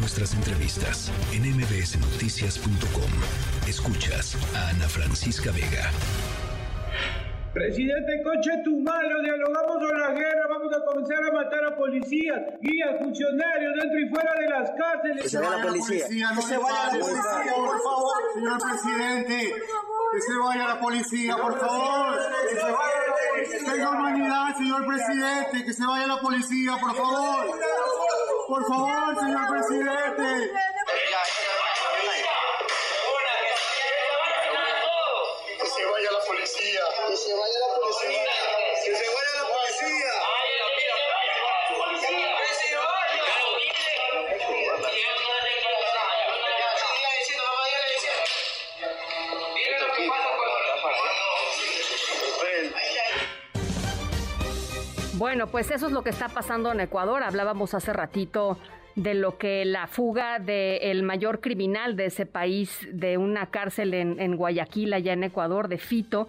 nuestras entrevistas en mbsnoticias.com. Escuchas a Ana Francisca Vega. Presidente, coche tu malo, dialogamos con la guerra, vamos a comenzar a matar a policías, guías, funcionarios dentro y fuera de las cárceles. Que se vaya la policía. Que se vaya la policía, por favor, señor presidente. Que se vaya la policía, por favor. Que se vaya la policía. Tenga humanidad, señor presidente. Que se vaya la policía, por favor. Por favor, señor presidente. Que se vaya la policía. Que se vaya la policía. Que se vaya la policía. Bueno, pues eso es lo que está pasando en Ecuador. Hablábamos hace ratito de lo que la fuga del mayor criminal de ese país, de una cárcel en, en Guayaquil, allá en Ecuador, de Fito,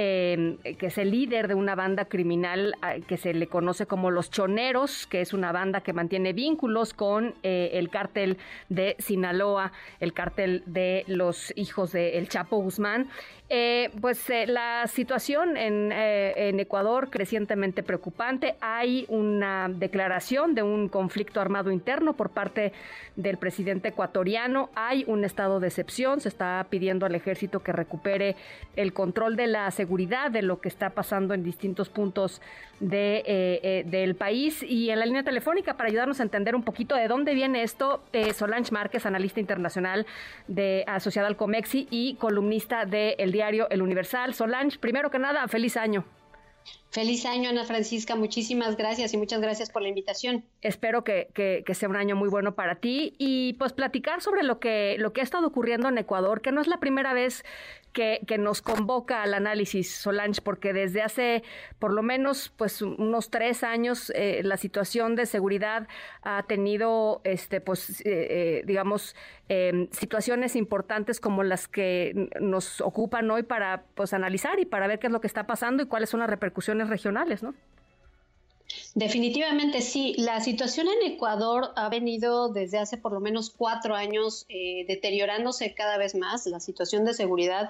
eh, que es el líder de una banda criminal eh, que se le conoce como Los Choneros, que es una banda que mantiene vínculos con eh, el cártel de Sinaloa, el cártel de los hijos de El Chapo Guzmán. Eh, pues eh, la situación en, en, Ecuador crecientemente preocupante. Hay una declaración de un conflicto armado interno por parte del presidente ecuatoriano. Hay un estado de excepción. Se está pidiendo al ejército que recupere el control de la seguridad de lo que está pasando en distintos puntos de, del país. Y en la línea telefónica, para ayudarnos a entender un poquito de dónde viene esto, Solange Márquez, analista internacional de asociada al Comexi y columnista de El diario El Universal. Solange, primero que nada, feliz año. Feliz año, Ana Francisca. Muchísimas gracias y muchas gracias por la invitación. Espero que, que, sea un año muy bueno para ti y pues platicar sobre lo que, lo que ha estado ocurriendo en Ecuador, que no es la primera vez que, que, nos convoca al análisis, Solange, porque desde hace por lo menos pues unos tres años eh, la situación de seguridad ha tenido, este, pues, eh, eh, digamos, situaciones importantes como las que nos ocupan hoy para pues analizar y para ver qué es lo que está pasando y cuáles son las repercusiones regionales, ¿no? Definitivamente sí. La situación en Ecuador ha venido desde hace por lo menos cuatro años eh, deteriorándose cada vez más. La situación de seguridad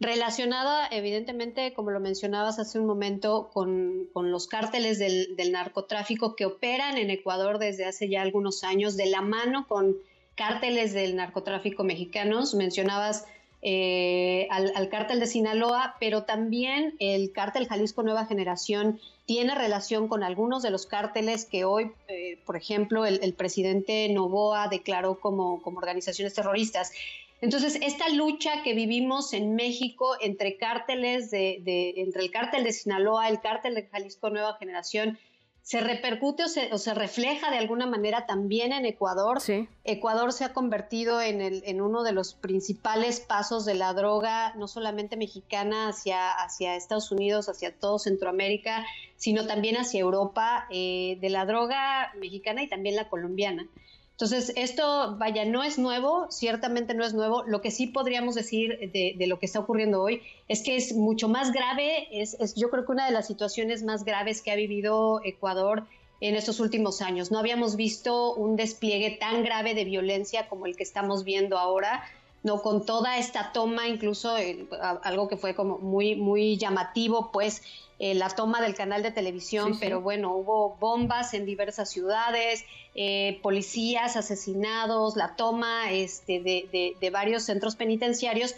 relacionada evidentemente, como lo mencionabas hace un momento, con, con los cárteles del, del, narcotráfico que operan en Ecuador desde hace ya algunos años, de la mano con cárteles del narcotráfico mexicanos. Mencionabas eh, al, cártel de Sinaloa, pero también el cártel Jalisco Nueva Generación tiene relación con algunos de los cárteles que hoy, eh, por ejemplo, el, presidente Novoa declaró como, como organizaciones terroristas. Entonces, esta lucha que vivimos en México entre cárteles, de, de, entre el cártel de Sinaloa, el cártel de Jalisco Nueva Generación, se repercute o se, o se, refleja de alguna manera también en Ecuador. Sí. Ecuador se ha convertido en, el, en, uno de los principales pasos de la droga, no solamente mexicana hacia, hacia Estados Unidos, hacia todo Centroamérica, sino también hacia Europa, eh, de la droga mexicana y también la colombiana. Entonces, esto, vaya, no es nuevo, ciertamente no es nuevo. Lo que sí podríamos decir de, de lo que está ocurriendo hoy es que es mucho más grave, es, es, yo creo que una de las situaciones más graves que ha vivido Ecuador en estos últimos años. No habíamos visto un despliegue tan grave de violencia como el que estamos viendo ahora. No, con toda esta toma, incluso eh, algo que fue como muy, muy llamativo, pues eh, la toma del canal de televisión, sí, sí. pero bueno, hubo bombas en diversas ciudades, eh, policías asesinados, la toma este, de, de, de, varios centros penitenciarios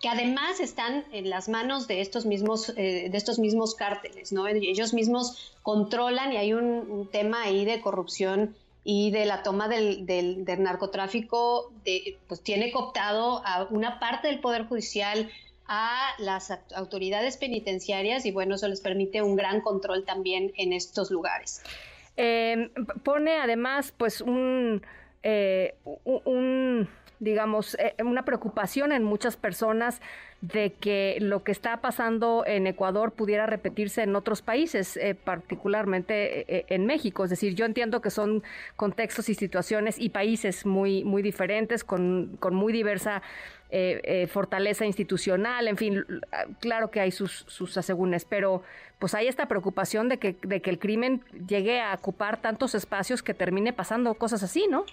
que además están en las manos de estos mismos, eh, de estos mismos cárteles, ¿no? Ellos mismos controlan y hay un, un tema ahí de corrupción y de la toma del, del, narcotráfico, pues tiene cooptado a una parte del Poder Judicial, a las autoridades penitenciarias y bueno, eso les permite un gran control también en estos lugares. Eh, pone además pues un, eh, un digamos, eh, una preocupación en muchas personas de que lo que está pasando en Ecuador pudiera repetirse en otros países, eh, particularmente eh, en México. Es decir, yo entiendo que son contextos y situaciones y países muy, muy diferentes, con, con muy diversa eh, fortaleza institucional, en fin, claro que hay sus, sus asegúnes, pero pues hay esta preocupación de que, de que el crimen llegue a ocupar tantos espacios que termine pasando cosas así, ¿no?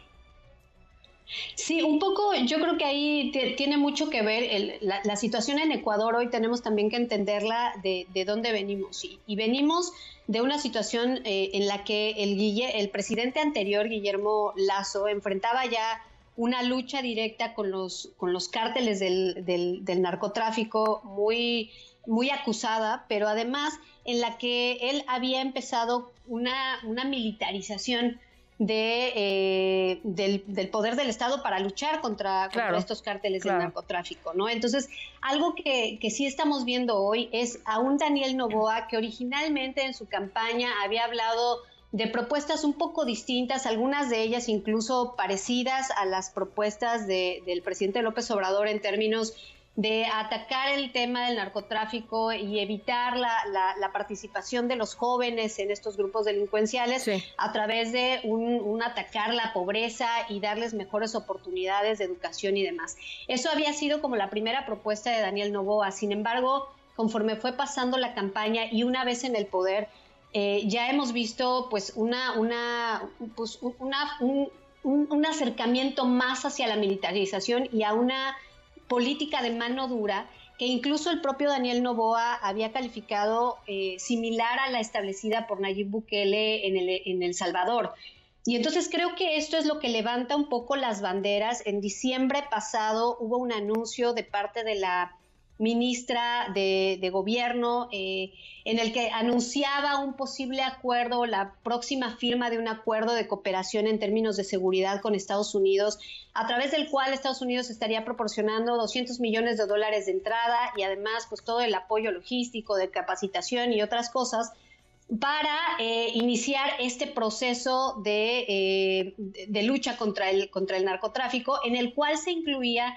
Sí, un poco, yo creo que ahí tiene mucho que ver la, situación en Ecuador. Hoy tenemos también que entenderla de, dónde venimos. Y, venimos de una situación eh, en la que el, el presidente anterior, Guillermo Lazo, enfrentaba ya una lucha directa con los, cárteles del, del, narcotráfico muy, muy acusada, pero además en la que él había empezado una militarización de, eh, del, poder del Estado para luchar contra, estos cárteles del narcotráfico, ¿no? Entonces, algo que, que, sí estamos viendo hoy es a un Daniel Novoa que originalmente en su campaña había hablado de propuestas un poco distintas, algunas de ellas incluso parecidas a las propuestas del presidente López Obrador en términos de atacar el tema del narcotráfico y evitar la, participación de los jóvenes en estos grupos delincuenciales a través de un, atacar la pobreza y darles mejores oportunidades de educación y demás. Eso había sido como la primera propuesta de Daniel Novoa. Sin embargo, conforme fue pasando la campaña y una vez en el poder, eh, ya hemos visto pues una, una, pues, una un acercamiento más hacia la militarización y a una política de mano dura que incluso el propio Daniel Novoa había calificado eh, similar a la establecida por Nayib Bukele en el, en el Salvador. Y entonces creo que esto es lo que levanta un poco las banderas. En diciembre pasado hubo un anuncio de parte de la ministra de, Gobierno, eh, en el que anunciaba un posible acuerdo, la próxima firma de un acuerdo de cooperación en términos de seguridad con Estados Unidos, a través del cual Estados Unidos estaría proporcionando 200 millones de dólares de entrada y además pues todo el apoyo logístico, de capacitación y otras cosas para eh, iniciar este proceso de, eh, lucha contra el narcotráfico, en el cual se incluía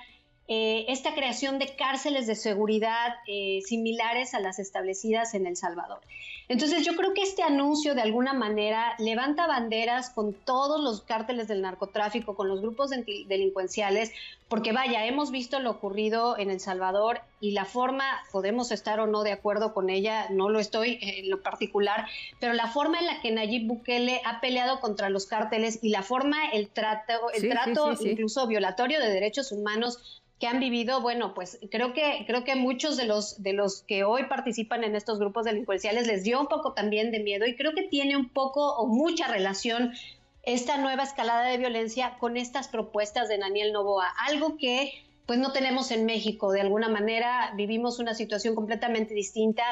eh, esta creación de cárceles de seguridad eh, similares a las establecidas en El Salvador. Entonces yo creo que este anuncio de alguna manera levanta banderas con todos los cárteles del narcotráfico, con los grupos delincuenciales, porque vaya, hemos visto lo ocurrido en El Salvador y la forma, podemos estar o no de acuerdo con ella, no lo estoy en lo particular, pero la forma en la que Nayib Bukele ha peleado contra los cárteles y la forma, el trato, el trato incluso violatorio de derechos humanos que han vivido, bueno, pues creo que creo que muchos de los de los que hoy participan en estos grupos delincuenciales les dio un poco también de miedo y creo que tiene un poco o mucha relación esta nueva escalada de violencia con estas propuestas de Daniel Novoa, algo que pues no tenemos en México, de alguna manera vivimos una situación completamente distinta.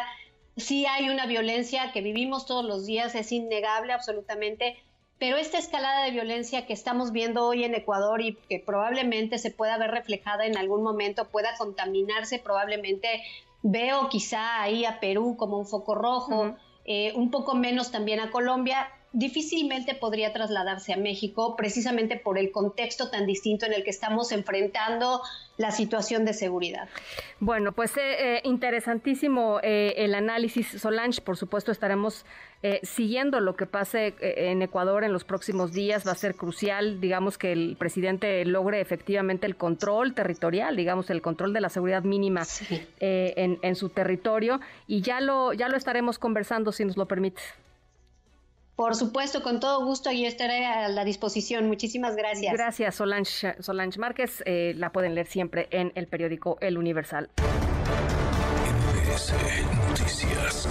Sí hay una violencia que vivimos todos los días, es innegable absolutamente, pero esta escalada de violencia que estamos viendo hoy en Ecuador y que probablemente se pueda ver reflejada en algún momento, pueda contaminarse, probablemente veo quizá ahí a Perú como un foco rojo, eh, un poco menos también a Colombia, difícilmente podría trasladarse a México precisamente por el contexto tan distinto en el que estamos enfrentando la situación de seguridad. Bueno, pues eh, eh, interesantísimo eh, el análisis, Solange. Por supuesto, estaremos siguiendo lo que pase en Ecuador en los próximos días. Va a ser crucial, digamos, que el presidente logre efectivamente el control territorial, digamos, el control de la seguridad mínima en, en su territorio. Y ya lo, ya lo estaremos conversando, si nos lo permite. Por supuesto, con todo gusto, y estaré a la disposición. Muchísimas gracias. Gracias, Solange, Solange Márquez. Eh, la pueden leer siempre en el periódico El Universal. Noticias.